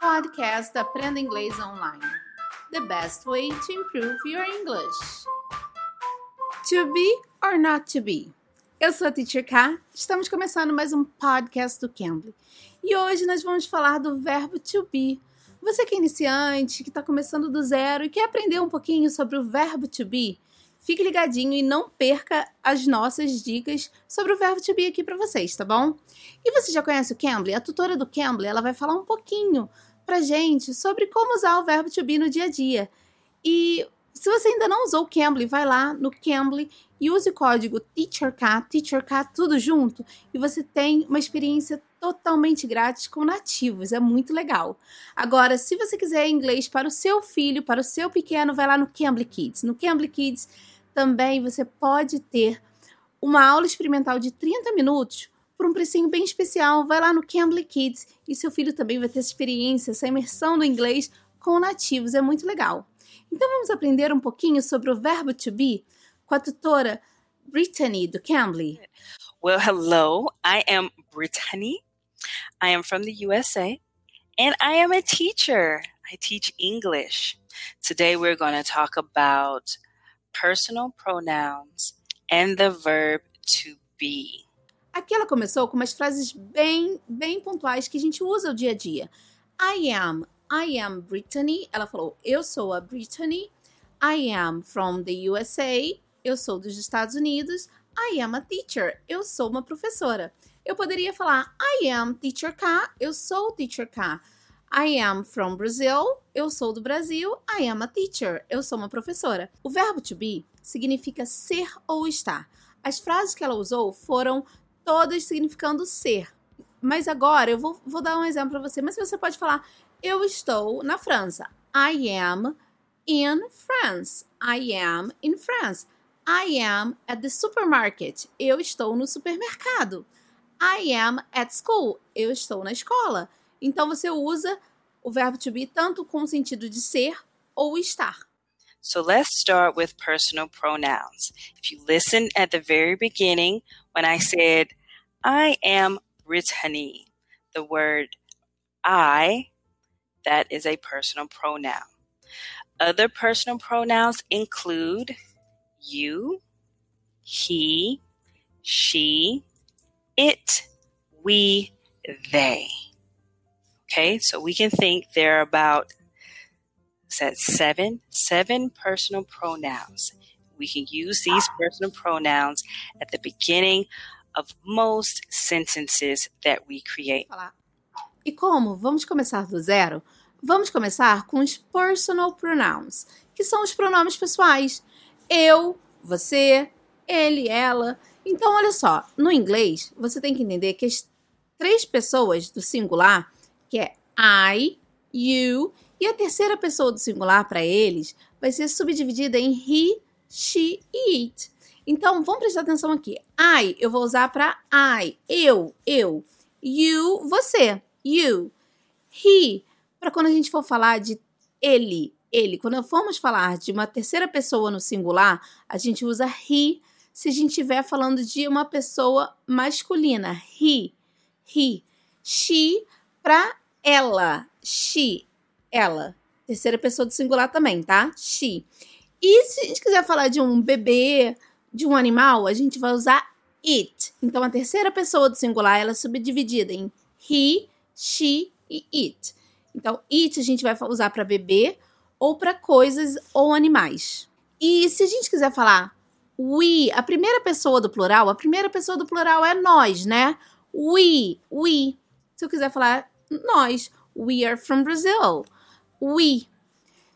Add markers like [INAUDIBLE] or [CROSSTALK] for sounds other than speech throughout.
Podcast Aprenda Inglês Online. The best way to improve your English. To be or not to be? Eu sou a Teacher K. Estamos começando mais um podcast do Cambly. E hoje nós vamos falar do verbo to be. Você que é iniciante, que está começando do zero e quer aprender um pouquinho sobre o verbo to be, Fique ligadinho e não perca as nossas dicas sobre o verbo to be aqui para vocês, tá bom? E você já conhece o Cambly? A tutora do Cambly, ela vai falar um pouquinho pra gente sobre como usar o verbo to be no dia a dia. E se você ainda não usou o Cambly, vai lá no Cambly e use o código TEACHERK, TEACHERK tudo junto, e você tem uma experiência totalmente grátis com nativos, é muito legal. Agora, se você quiser inglês para o seu filho, para o seu pequeno, vai lá no Cambly Kids. No Cambly Kids também você pode ter uma aula experimental de 30 minutos por um precinho bem especial. Vai lá no Cambly Kids e seu filho também vai ter essa experiência, essa imersão no inglês com nativos, é muito legal. Então vamos aprender um pouquinho sobre o verbo to be com a tutora Brittany do Cambly. Well, hello. I am Brittany. I am from the USA and I am a teacher. I teach English. Today we're going to talk about personal pronouns and the verb to be. Aqui ela começou com umas frases bem, bem pontuais que a gente usa o dia a dia. I am, I am Brittany. Ela falou, eu sou a Brittany. I am from the USA. Eu sou dos Estados Unidos. I am a teacher. Eu sou uma professora. Eu poderia falar I am teacher K. Eu sou teacher K. I am from Brazil. Eu sou do Brasil. I am a teacher. Eu sou uma professora. O verbo to be significa ser ou estar. As frases que ela usou foram todas significando ser. Mas agora eu vou, vou dar um exemplo para você. Mas você pode falar: Eu estou na França. I am in France. I am in France. I am at the supermarket. Eu estou no supermercado. I am at school. Eu estou na escola. Então você usa o verbo to be tanto com o sentido de ser ou estar. So let's start with personal pronouns. If you listen at the very beginning when I said I am Brittany, the word I that is a personal pronoun. Other personal pronouns include you, he, she, it, we, they. Okay, so we can think there are about that seven, seven personal pronouns. We can use these personal pronouns at the beginning of most sentences that we create. E como vamos começar do zero, vamos começar com os personal pronouns, que são os pronomes pessoais. Eu, você, ele, ela. Então, olha só, no inglês, você tem que entender que as três pessoas do singular que é I, you, e a terceira pessoa do singular para eles vai ser subdividida em he, she e it. Então, vamos prestar atenção aqui. I, eu vou usar para I, eu, eu. You, você, you. He, para quando a gente for falar de ele, ele. Quando formos falar de uma terceira pessoa no singular, a gente usa he se a gente estiver falando de uma pessoa masculina. He, he. She, para ela, she, ela. Terceira pessoa do singular também, tá? She. E se a gente quiser falar de um bebê, de um animal, a gente vai usar it. Então a terceira pessoa do singular ela é subdividida em he, she e it. Então it a gente vai usar para bebê ou para coisas ou animais. E se a gente quiser falar we, a primeira pessoa do plural, a primeira pessoa do plural é nós, né? We, we. Se eu quiser falar nós. We are from Brazil. We.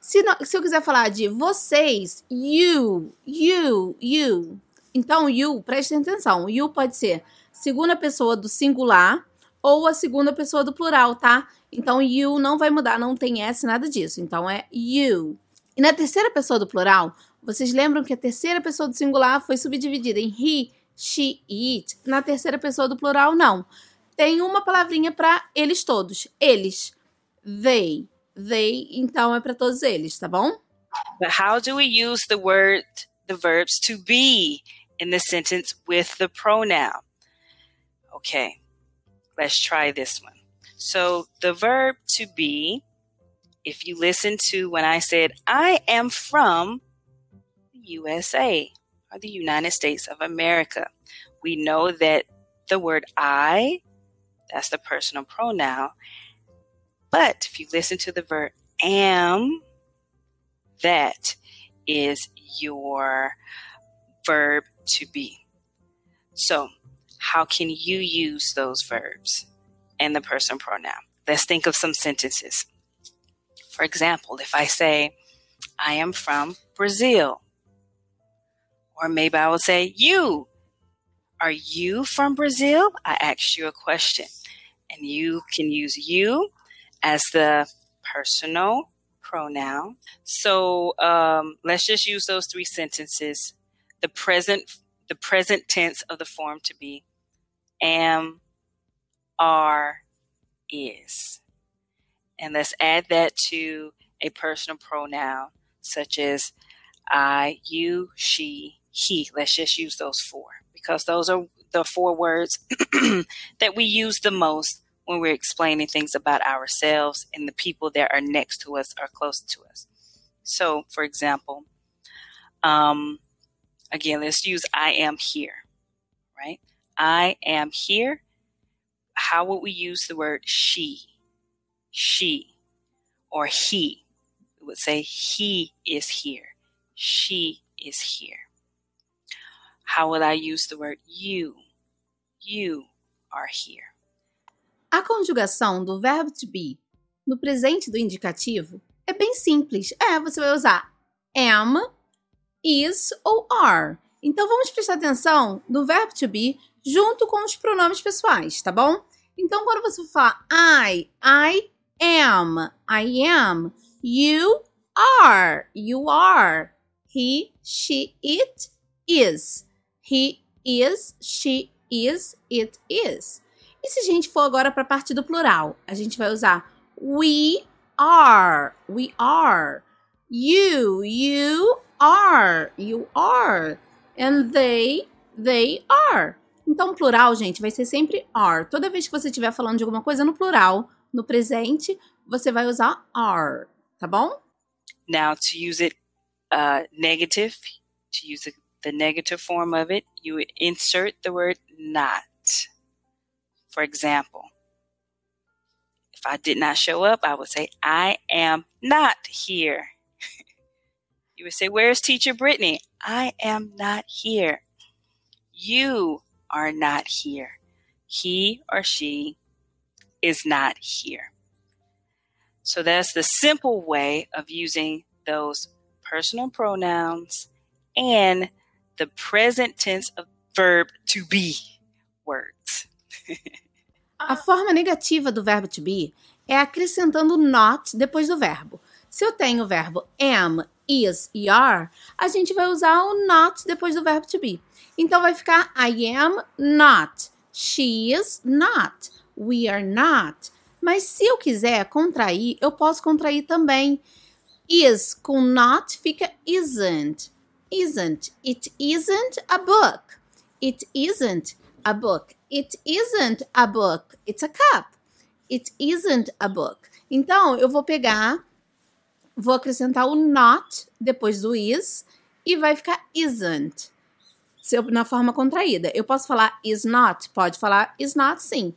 Se, se eu quiser falar de vocês, you, you, you. Então, you, prestem atenção. You pode ser segunda pessoa do singular ou a segunda pessoa do plural, tá? Então, you não vai mudar, não tem S, nada disso. Então, é you. E na terceira pessoa do plural, vocês lembram que a terceira pessoa do singular foi subdividida em he, she it? Na terceira pessoa do plural, não tem uma palavrinha para eles todos. Eles. They. They, então é para todos eles, tá bom? But how do we use the word, the verbs to be in the sentence with the pronoun? Okay, let's try this one. So the verb to be, if you listen to when I said, I am from the USA or the United States of America, we know that the word I, that's the personal pronoun. But if you listen to the verb am, that is your verb to be. So, how can you use those verbs and the personal pronoun? Let's think of some sentences. For example, if I say, I am from Brazil, or maybe I will say, You, are you from Brazil? I asked you a question, and you can use you as the personal pronoun. So um, let's just use those three sentences. The present, the present tense of the form to be, am, are, is, and let's add that to a personal pronoun such as I, you, she, he. Let's just use those four because those are the four words [CLEARS THROAT] that we use the most when we're explaining things about ourselves and the people that are next to us or close to us. So, for example, um, again, let's use I am here, right? I am here. How would we use the word she? She or he. We would say he is here. She is here. How would I use the word you? You are here. A conjugação do verbo to be no presente do indicativo é bem simples. É, você vai usar am, is ou are. Então vamos prestar atenção no verbo to be junto com os pronomes pessoais, tá bom? Então quando você falar I, I am, I am, you are, you are, he, she, it is, he is, she is, it is. E se a gente for agora para a parte do plural, a gente vai usar we are, we are. You, you are, you are. And they, they are. Então, plural, gente, vai ser sempre are. Toda vez que você estiver falando de alguma coisa no plural, no presente, você vai usar are, tá bom? Now, to use it uh, negative, to use the, negative form of it, you insert the word not. For example, if I did not show up, I would say, I am not here. [LAUGHS] you would say, Where's teacher Brittany? I am not here. You are not here. He or she is not here. So that's the simple way of using those personal pronouns and the present tense of verb to be words. [LAUGHS] A forma negativa do verbo to be é acrescentando not depois do verbo. Se eu tenho o verbo am, is e are, a gente vai usar o not depois do verbo to be. Então vai ficar I am not, she is not, we are not. Mas se eu quiser contrair, eu posso contrair também. Is com not fica isn't. Isn't. It isn't a book. It isn't a book. It isn't a book. It's a cup. It isn't a book. Então, eu vou pegar, vou acrescentar o not depois do is e vai ficar isn't. Na forma contraída. Eu posso falar is not? Pode falar is not, sim.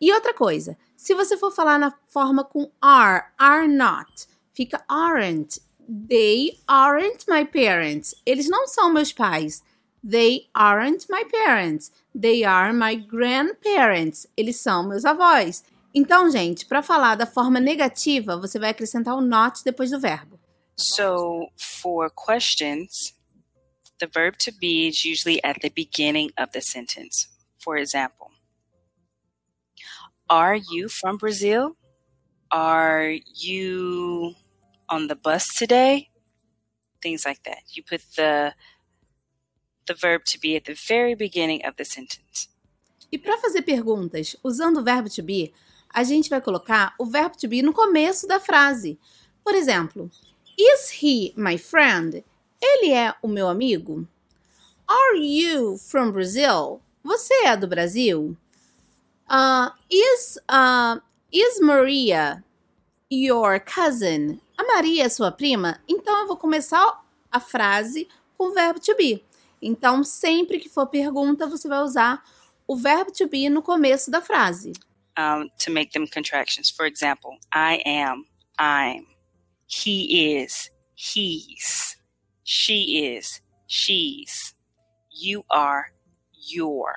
E outra coisa, se você for falar na forma com are, are not, fica aren't. They aren't my parents. Eles não são meus pais. They aren't my parents. They are my grandparents. Eles são meus avós. Então, gente, para falar da forma negativa, você vai acrescentar o not depois do verbo. So, for questions, the verb to be is usually at the beginning of the sentence. For example, Are you from Brazil? Are you on the bus today? Things like that. You put the the verb to be at the very beginning of the sentence. E para fazer perguntas usando o verbo to be, a gente vai colocar o verbo to be no começo da frase. Por exemplo, Is he my friend? Ele é o meu amigo? Are you from Brazil? Você é do Brasil? Uh, is uh, Is Maria your cousin? A Maria é sua prima? Então eu vou começar a frase com o verbo to be. Então, sempre que for pergunta, você vai usar o verbo to be no começo da frase. Um, to make them contractions. For example, I am, I'm, he is, he's, she is, she's, you are, your,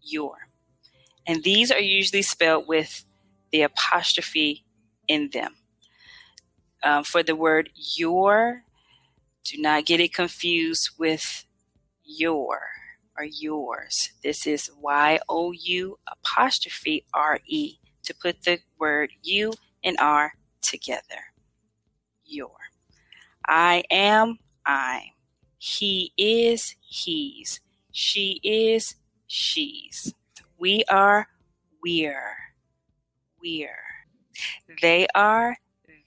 your. And these are usually spelled with the apostrophe in them. For the word your, do not get it confused with your or yours. This is Y O U apostrophe R E to put the word you and R together. Your. I am, I'm. He is, he's. She is, she's. We are, we're. We're. They are,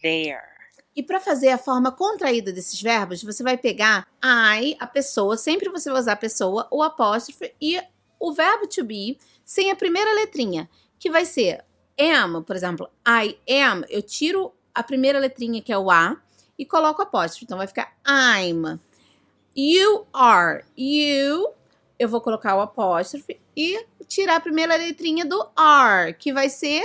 they're. E para fazer a forma contraída desses verbos, você vai pegar I, a pessoa, sempre você vai usar a pessoa, o apóstrofe e o verbo to be sem a primeira letrinha, que vai ser am, por exemplo, I am, eu tiro a primeira letrinha que é o A e coloco apóstrofe, então vai ficar I'm. You are, you, eu vou colocar o apóstrofe e tirar a primeira letrinha do are, que vai ser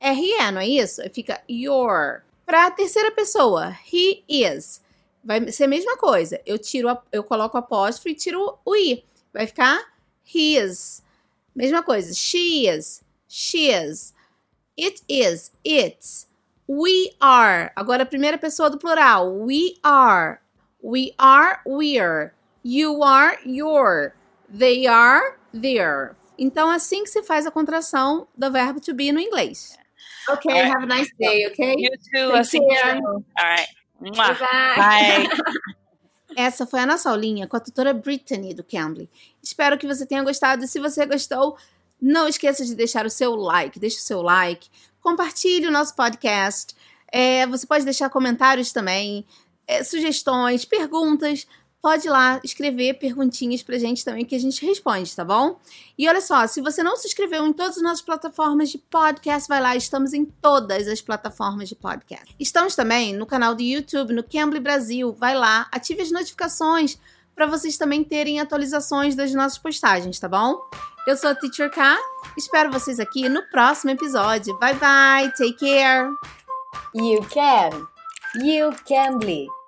RE, não é isso? Fica your. Para a terceira pessoa, he is. Vai ser a mesma coisa. Eu tiro, a, eu coloco o apóstrofe e tiro o i. Vai ficar his. Mesma coisa. She is. She is. It is. It's. We are. Agora a primeira pessoa do plural. We are. We are. We're. You are. You're. They are. They're. Então, assim que se faz a contração do verbo to be no inglês. Okay, right. have a nice day, okay? You too. I'll see you. All right. Bye. Bye. [LAUGHS] Essa foi a nossa aulinha com a tutora Brittany do Cambly. Espero que você tenha gostado. Se você gostou, não esqueça de deixar o seu like. Deixe o seu like. Compartilhe o nosso podcast. É, você pode deixar comentários também, é, sugestões, perguntas pode ir lá escrever perguntinhas pra gente também que a gente responde, tá bom? E olha só, se você não se inscreveu em todas as nossas plataformas de podcast, vai lá, estamos em todas as plataformas de podcast. Estamos também no canal do YouTube, no Cambly Brasil, vai lá, ative as notificações para vocês também terem atualizações das nossas postagens, tá bom? Eu sou a Teacher K, espero vocês aqui no próximo episódio. Bye bye, take care! You can! You Cambly!